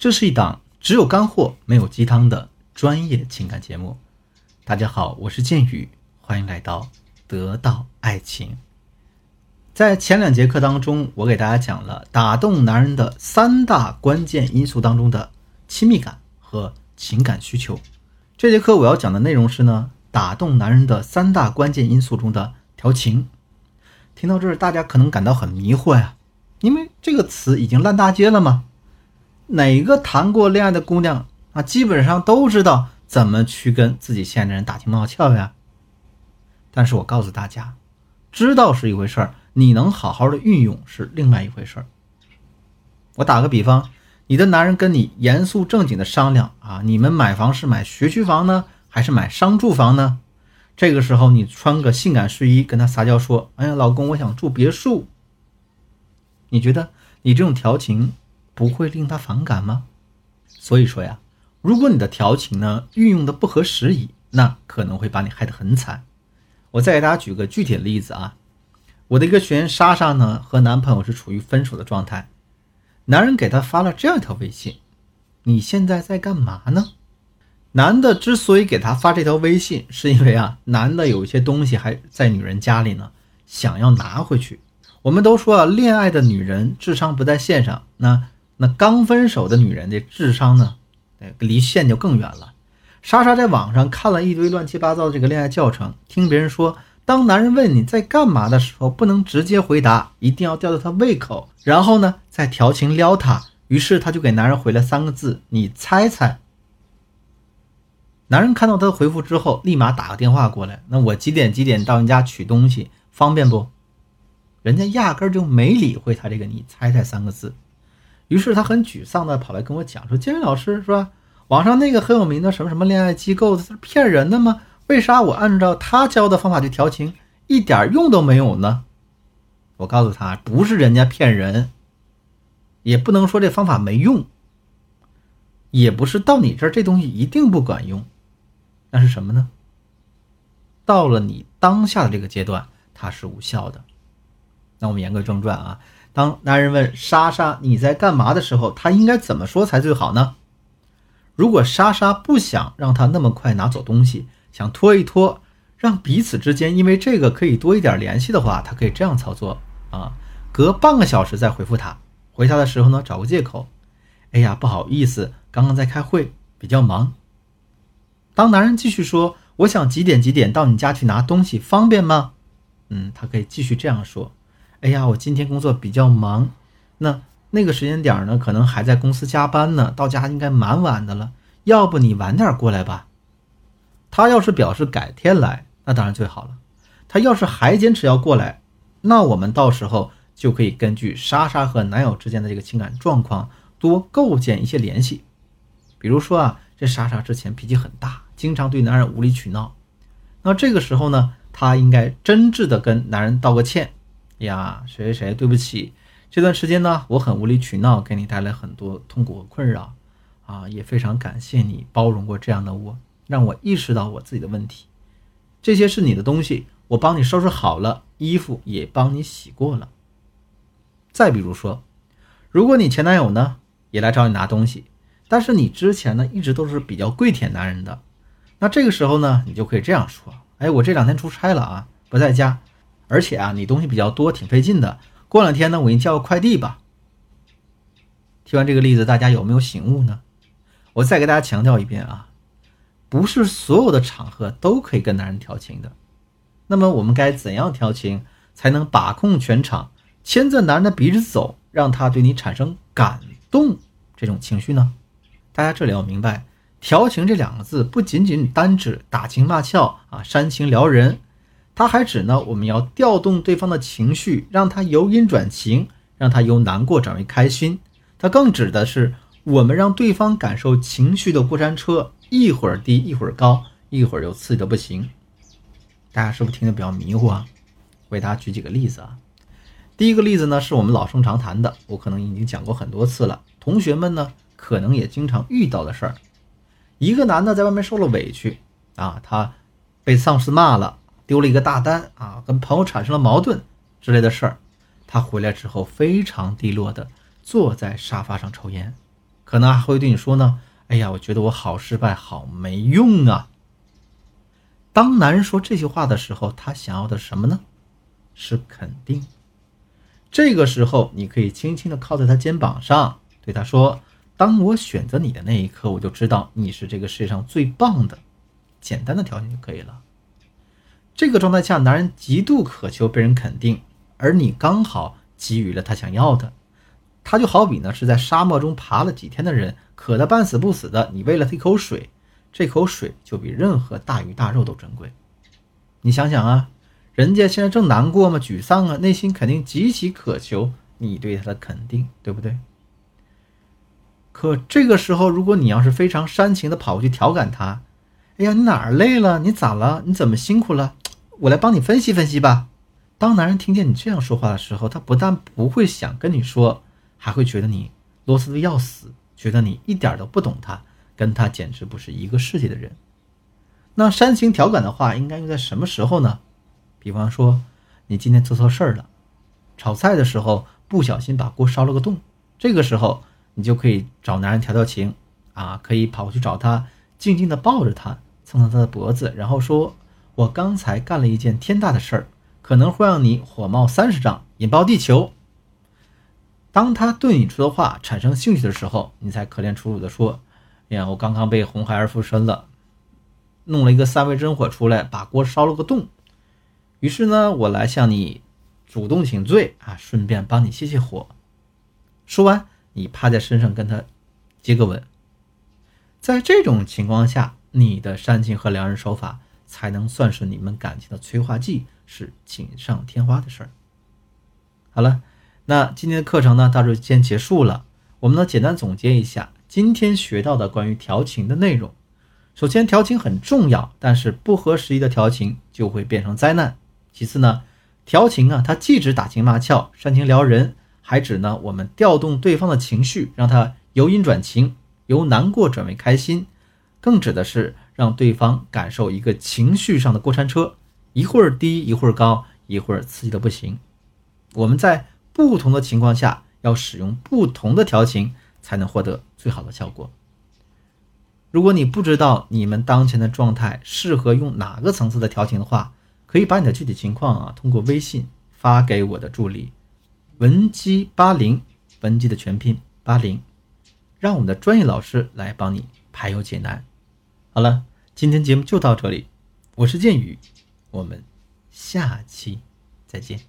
这是一档只有干货没有鸡汤的专业情感节目。大家好，我是剑宇，欢迎来到得到爱情。在前两节课当中，我给大家讲了打动男人的三大关键因素当中的亲密感和情感需求。这节课我要讲的内容是呢，打动男人的三大关键因素中的调情。听到这儿，大家可能感到很迷惑呀，因为这个词已经烂大街了吗？哪个谈过恋爱的姑娘啊，基本上都知道怎么去跟自己心爱的人打情骂俏呀。但是我告诉大家，知道是一回事儿，你能好好的运用是另外一回事儿。我打个比方，你的男人跟你严肃正经的商量啊，你们买房是买学区房呢，还是买商住房呢？这个时候，你穿个性感睡衣跟他撒娇说：“哎呀，老公，我想住别墅。”你觉得你这种调情不会令他反感吗？所以说呀，如果你的调情呢运用的不合时宜，那可能会把你害得很惨。我再给大家举个具体的例子啊，我的一个学员莎莎呢和男朋友是处于分手的状态，男人给她发了这样一条微信：“你现在在干嘛呢？”男的之所以给他发这条微信，是因为啊，男的有一些东西还在女人家里呢，想要拿回去。我们都说啊，恋爱的女人智商不在线上，那那刚分手的女人的智商呢，离线就更远了。莎莎在网上看了一堆乱七八糟的这个恋爱教程，听别人说，当男人问你在干嘛的时候，不能直接回答，一定要吊吊他胃口，然后呢再调情撩他。于是他就给男人回了三个字：你猜猜。男人看到他的回复之后，立马打个电话过来。那我几点几点到你家取东西，方便不？人家压根就没理会他这个“你猜猜”三个字。于是他很沮丧的跑来跟我讲说：“金老师是吧？网上那个很有名的什么什么恋爱机构，是骗人的吗？为啥我按照他教的方法去调情，一点用都没有呢？”我告诉他，不是人家骗人，也不能说这方法没用，也不是到你这儿这东西一定不管用。那是什么呢？到了你当下的这个阶段，它是无效的。那我们言归正传啊，当男人问莎莎你在干嘛的时候，他应该怎么说才最好呢？如果莎莎不想让他那么快拿走东西，想拖一拖，让彼此之间因为这个可以多一点联系的话，他可以这样操作啊，隔半个小时再回复他。回他的时候呢，找个借口，哎呀，不好意思，刚刚在开会，比较忙。当男人继续说：“我想几点几点到你家去拿东西，方便吗？”嗯，他可以继续这样说：“哎呀，我今天工作比较忙，那那个时间点呢，可能还在公司加班呢，到家应该蛮晚的了。要不你晚点过来吧。”他要是表示改天来，那当然最好了。他要是还坚持要过来，那我们到时候就可以根据莎莎和男友之间的这个情感状况，多构建一些联系。比如说啊。这莎莎之前脾气很大，经常对男人无理取闹。那这个时候呢，她应该真挚的跟男人道个歉呀，谁谁谁，对不起，这段时间呢，我很无理取闹，给你带来很多痛苦和困扰啊，也非常感谢你包容过这样的我，让我意识到我自己的问题。这些是你的东西，我帮你收拾好了，衣服也帮你洗过了。再比如说，如果你前男友呢，也来找你拿东西。但是你之前呢，一直都是比较跪舔男人的，那这个时候呢，你就可以这样说：哎，我这两天出差了啊，不在家，而且啊，你东西比较多，挺费劲的。过两天呢，我给你叫个快递吧。听完这个例子，大家有没有醒悟呢？我再给大家强调一遍啊，不是所有的场合都可以跟男人调情的。那么我们该怎样调情才能把控全场，牵着男人的鼻子走，让他对你产生感动这种情绪呢？大家这里要明白，调情这两个字不仅仅单指打情骂俏啊、煽情撩人，它还指呢我们要调动对方的情绪，让他由阴转晴，让他由难过转为开心。它更指的是我们让对方感受情绪的过山车，一会儿低一会儿高，一会儿又刺激的不行。大家是不是听得比较迷糊啊？我给大家举几个例子啊。第一个例子呢，是我们老生常谈的，我可能已经讲过很多次了，同学们呢。可能也经常遇到的事儿，一个男的在外面受了委屈啊，他被上司骂了，丢了一个大单啊，跟朋友产生了矛盾之类的事儿，他回来之后非常低落的坐在沙发上抽烟，可能还会对你说呢：“哎呀，我觉得我好失败，好没用啊。”当男人说这些话的时候，他想要的什么呢？是肯定。这个时候，你可以轻轻的靠在他肩膀上，对他说：“当我选择你的那一刻，我就知道你是这个世界上最棒的。”简单的条件就可以了。这个状态下，男人极度渴求被人肯定，而你刚好给予了他想要的。他就好比呢是在沙漠中爬了几天的人，渴得半死不死的，你喂了他一口水，这口水就比任何大鱼大肉都珍贵。你想想啊。人家现在正难过吗？沮丧啊，内心肯定极其渴求你对他的肯定，对不对？可这个时候，如果你要是非常煽情的跑过去调侃他，哎呀，你哪儿累了？你咋了？你怎么辛苦了？我来帮你分析分析吧。当男人听见你这样说话的时候，他不但不会想跟你说，还会觉得你啰嗦的要死，觉得你一点都不懂他，跟他简直不是一个世界的人。那煽情调侃的话应该用在什么时候呢？比方说，你今天做错事儿了，炒菜的时候不小心把锅烧了个洞，这个时候你就可以找男人调调情，啊，可以跑过去找他，静静的抱着他，蹭蹭他的脖子，然后说：“我刚才干了一件天大的事儿，可能会让你火冒三十丈，引爆地球。”当他对你说的话产生兴趣的时候，你才可怜楚楚地说：“哎呀，我刚刚被红孩儿附身了，弄了一个三味真火出来，把锅烧了个洞。”于是呢，我来向你主动请罪啊，顺便帮你泄泄火。说完，你趴在身上跟他接个吻。在这种情况下，你的煽情和撩人手法才能算是你们感情的催化剂，是锦上添花的事儿。好了，那今天的课程呢，到这先结束了。我们呢，简单总结一下今天学到的关于调情的内容。首先，调情很重要，但是不合时宜的调情就会变成灾难。其次呢，调情啊，它既指打情骂俏、煽情撩人，还指呢我们调动对方的情绪，让他由阴转晴，由难过转为开心，更指的是让对方感受一个情绪上的过山车，一会儿低一会儿高，一会儿刺激的不行。我们在不同的情况下要使用不同的调情，才能获得最好的效果。如果你不知道你们当前的状态适合用哪个层次的调情的话，可以把你的具体情况啊，通过微信发给我的助理文姬八零，文姬的全拼八零，让我们的专业老师来帮你排忧解难。好了，今天节目就到这里，我是剑宇，我们下期再见。